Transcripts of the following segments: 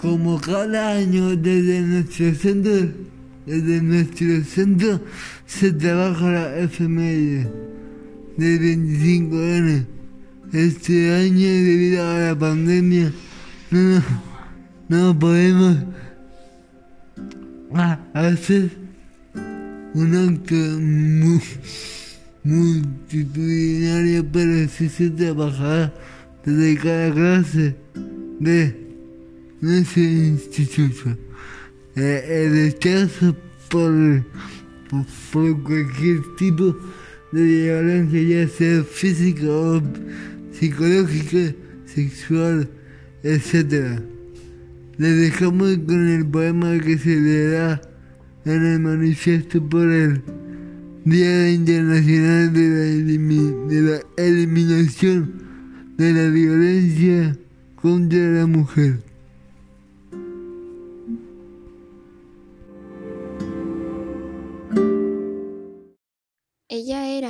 como cada año desde nuestro centro, desde nuestro centro se trabaja la efeméride de 25 años. Este año debido a la pandemia no, no podemos hacer un acto multitudinario, pero sí se trabajará desde cada clase de nuestro instituto. Eh, el rechazo por, por, cualquier tipo de violencia, ya sea física o psicológica, sexual, etc. Le dejamos con el poema que se leerá en el manifiesto por el Día Internacional de la, de la Eliminación de la Violencia contra la Mujer.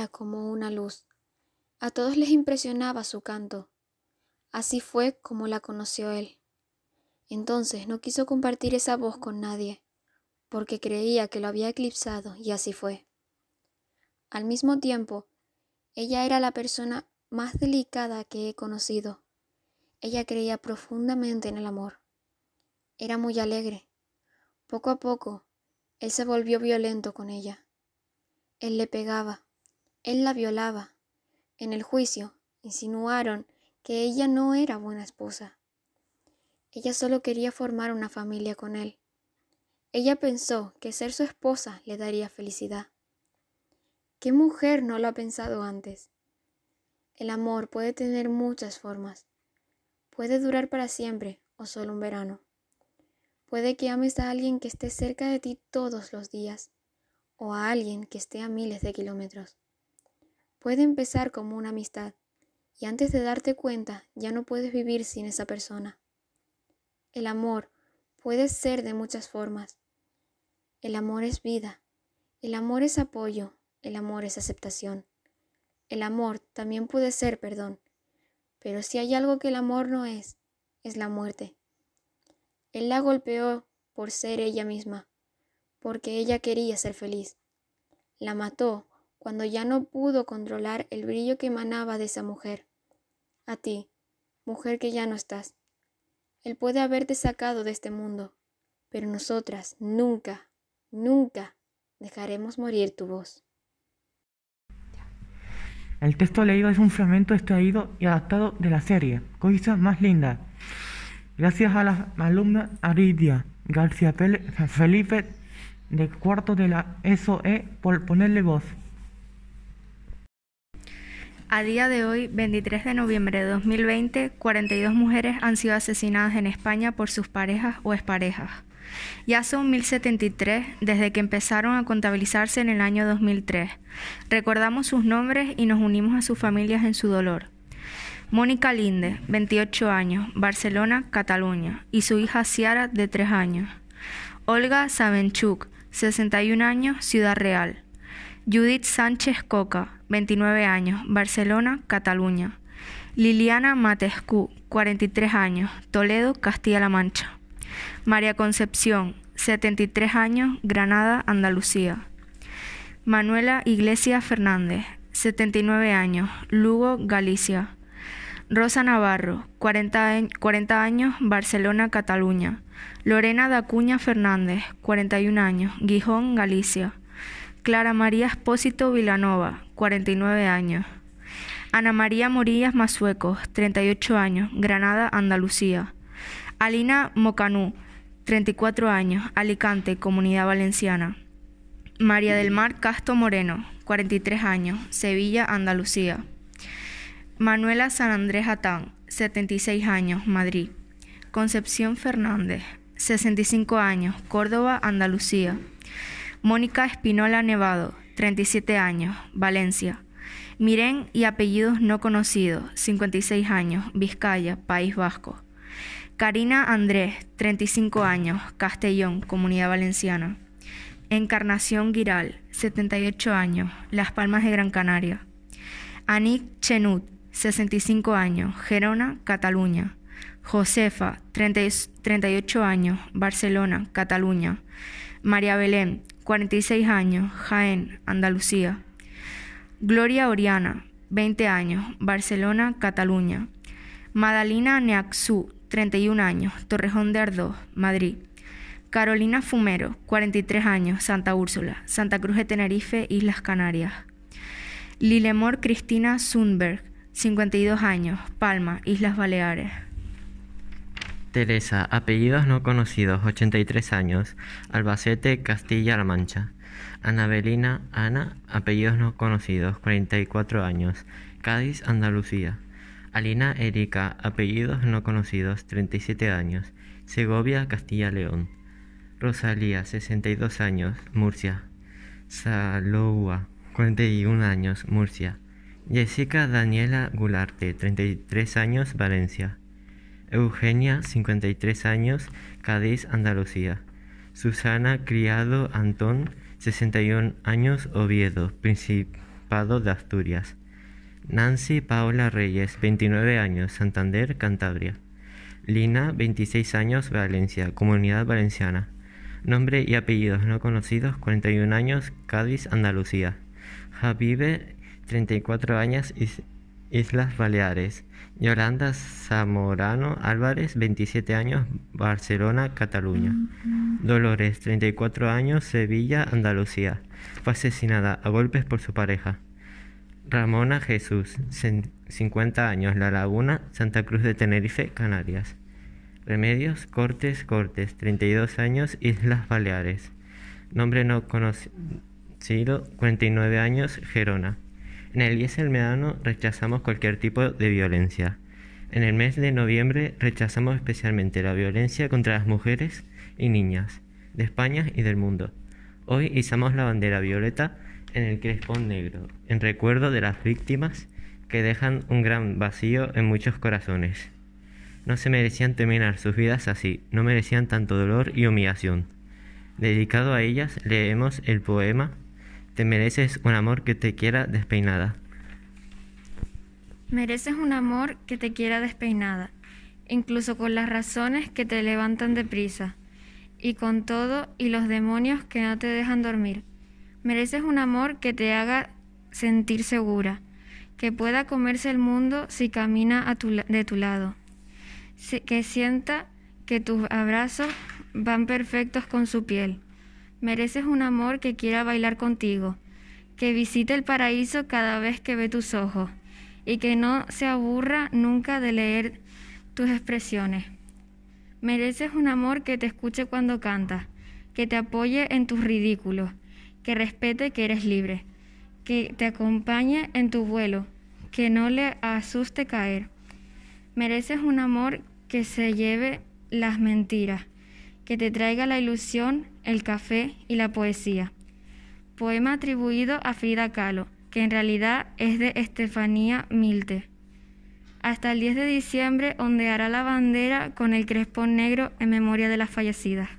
Como una luz. A todos les impresionaba su canto. Así fue como la conoció él. Entonces no quiso compartir esa voz con nadie, porque creía que lo había eclipsado y así fue. Al mismo tiempo, ella era la persona más delicada que he conocido. Ella creía profundamente en el amor. Era muy alegre. Poco a poco, él se volvió violento con ella. Él le pegaba, él la violaba. En el juicio, insinuaron que ella no era buena esposa. Ella solo quería formar una familia con él. Ella pensó que ser su esposa le daría felicidad. ¿Qué mujer no lo ha pensado antes? El amor puede tener muchas formas. Puede durar para siempre o solo un verano. Puede que ames a alguien que esté cerca de ti todos los días o a alguien que esté a miles de kilómetros. Puede empezar como una amistad y antes de darte cuenta ya no puedes vivir sin esa persona. El amor puede ser de muchas formas. El amor es vida, el amor es apoyo, el amor es aceptación. El amor también puede ser perdón, pero si hay algo que el amor no es, es la muerte. Él la golpeó por ser ella misma, porque ella quería ser feliz. La mató cuando ya no pudo controlar el brillo que emanaba de esa mujer. A ti, mujer que ya no estás. Él puede haberte sacado de este mundo, pero nosotras nunca, nunca dejaremos morir tu voz. El texto leído es un fragmento extraído y adaptado de la serie Cosas más lindas. Gracias a la alumna Aridia García Felipe de cuarto de la SOE por ponerle voz. A día de hoy, 23 de noviembre de 2020, 42 mujeres han sido asesinadas en España por sus parejas o exparejas. Ya son 1073 desde que empezaron a contabilizarse en el año 2003. Recordamos sus nombres y nos unimos a sus familias en su dolor. Mónica Linde, 28 años, Barcelona, Cataluña, y su hija Ciara, de 3 años. Olga Sabenchuk, 61 años, Ciudad Real. Judith Sánchez Coca, 29 años, Barcelona, Cataluña. Liliana Matescu, 43 años, Toledo, Castilla-La Mancha. María Concepción, 73 años, Granada, Andalucía. Manuela Iglesias Fernández, 79 años, Lugo, Galicia. Rosa Navarro, 40, 40 años, Barcelona, Cataluña. Lorena Dacuña Fernández, 41 años, Gijón, Galicia. Clara María Espósito Vilanova, 49 años. Ana María Morillas Masuecos, 38 años, Granada, Andalucía. Alina Mocanú, 34 años, Alicante, Comunidad Valenciana. María del Mar Casto Moreno, 43 años, Sevilla, Andalucía. Manuela San Andrés Atán, 76 años, Madrid. Concepción Fernández, 65 años, Córdoba, Andalucía. Mónica Espinola Nevado, 37 años, Valencia. Miren y apellidos no conocidos, 56 años, Vizcaya, País Vasco. Karina Andrés, 35 años, Castellón, Comunidad Valenciana. Encarnación Giral, 78 años, Las Palmas de Gran Canaria. Anik Chenut, 65 años, Gerona, Cataluña. Josefa, 38 años, Barcelona, Cataluña. María Belén, 46 años, Jaén, Andalucía. Gloria Oriana, 20 años, Barcelona, Cataluña. Madalina Neaxú, 31 años, Torrejón de Ardoz, Madrid. Carolina Fumero, 43 años, Santa Úrsula, Santa Cruz de Tenerife, Islas Canarias. Lilemor Cristina Sundberg, 52 años, Palma, Islas Baleares. Teresa, apellidos no conocidos, 83 años, Albacete, Castilla-La Mancha. Anabelina Ana, apellidos no conocidos, 44 años, Cádiz, Andalucía. Alina Erika, apellidos no conocidos, 37 años, Segovia, Castilla-León. Rosalía, 62 años, Murcia. Saloua, 41 años, Murcia. Jessica Daniela Gularte, 33 años, Valencia. Eugenia, 53 años, Cádiz, Andalucía. Susana Criado Antón, 61 años, Oviedo, Principado de Asturias. Nancy Paula Reyes, 29 años, Santander, Cantabria. Lina, 26 años, Valencia, Comunidad Valenciana. Nombre y apellidos no conocidos, 41 años, Cádiz, Andalucía. Javive, 34 años, Islas Baleares. Yolanda Zamorano Álvarez, 27 años, Barcelona, Cataluña. Dolores, 34 años, Sevilla, Andalucía. Fue asesinada a golpes por su pareja. Ramona Jesús, 50 años, La Laguna, Santa Cruz de Tenerife, Canarias. Remedios Cortes Cortes, 32 años, Islas Baleares. Nombre no conocido, 49 años, Gerona. En el el Meano rechazamos cualquier tipo de violencia. En el mes de noviembre rechazamos especialmente la violencia contra las mujeres y niñas de España y del mundo. Hoy izamos la bandera violeta en el crespón negro, en recuerdo de las víctimas que dejan un gran vacío en muchos corazones. No se merecían terminar sus vidas así, no merecían tanto dolor y humillación. Dedicado a ellas, leemos el poema te mereces un amor que te quiera despeinada. Mereces un amor que te quiera despeinada, incluso con las razones que te levantan deprisa, y con todo y los demonios que no te dejan dormir. Mereces un amor que te haga sentir segura, que pueda comerse el mundo si camina de tu lado, que sienta que tus abrazos van perfectos con su piel Mereces un amor que quiera bailar contigo, que visite el paraíso cada vez que ve tus ojos y que no se aburra nunca de leer tus expresiones. Mereces un amor que te escuche cuando cantas, que te apoye en tus ridículos, que respete que eres libre, que te acompañe en tu vuelo, que no le asuste caer. Mereces un amor que se lleve las mentiras, que te traiga la ilusión, el café y la poesía. Poema atribuido a Frida Kahlo, que en realidad es de Estefanía Milte. Hasta el 10 de diciembre ondeará la bandera con el crespón negro en memoria de las fallecidas.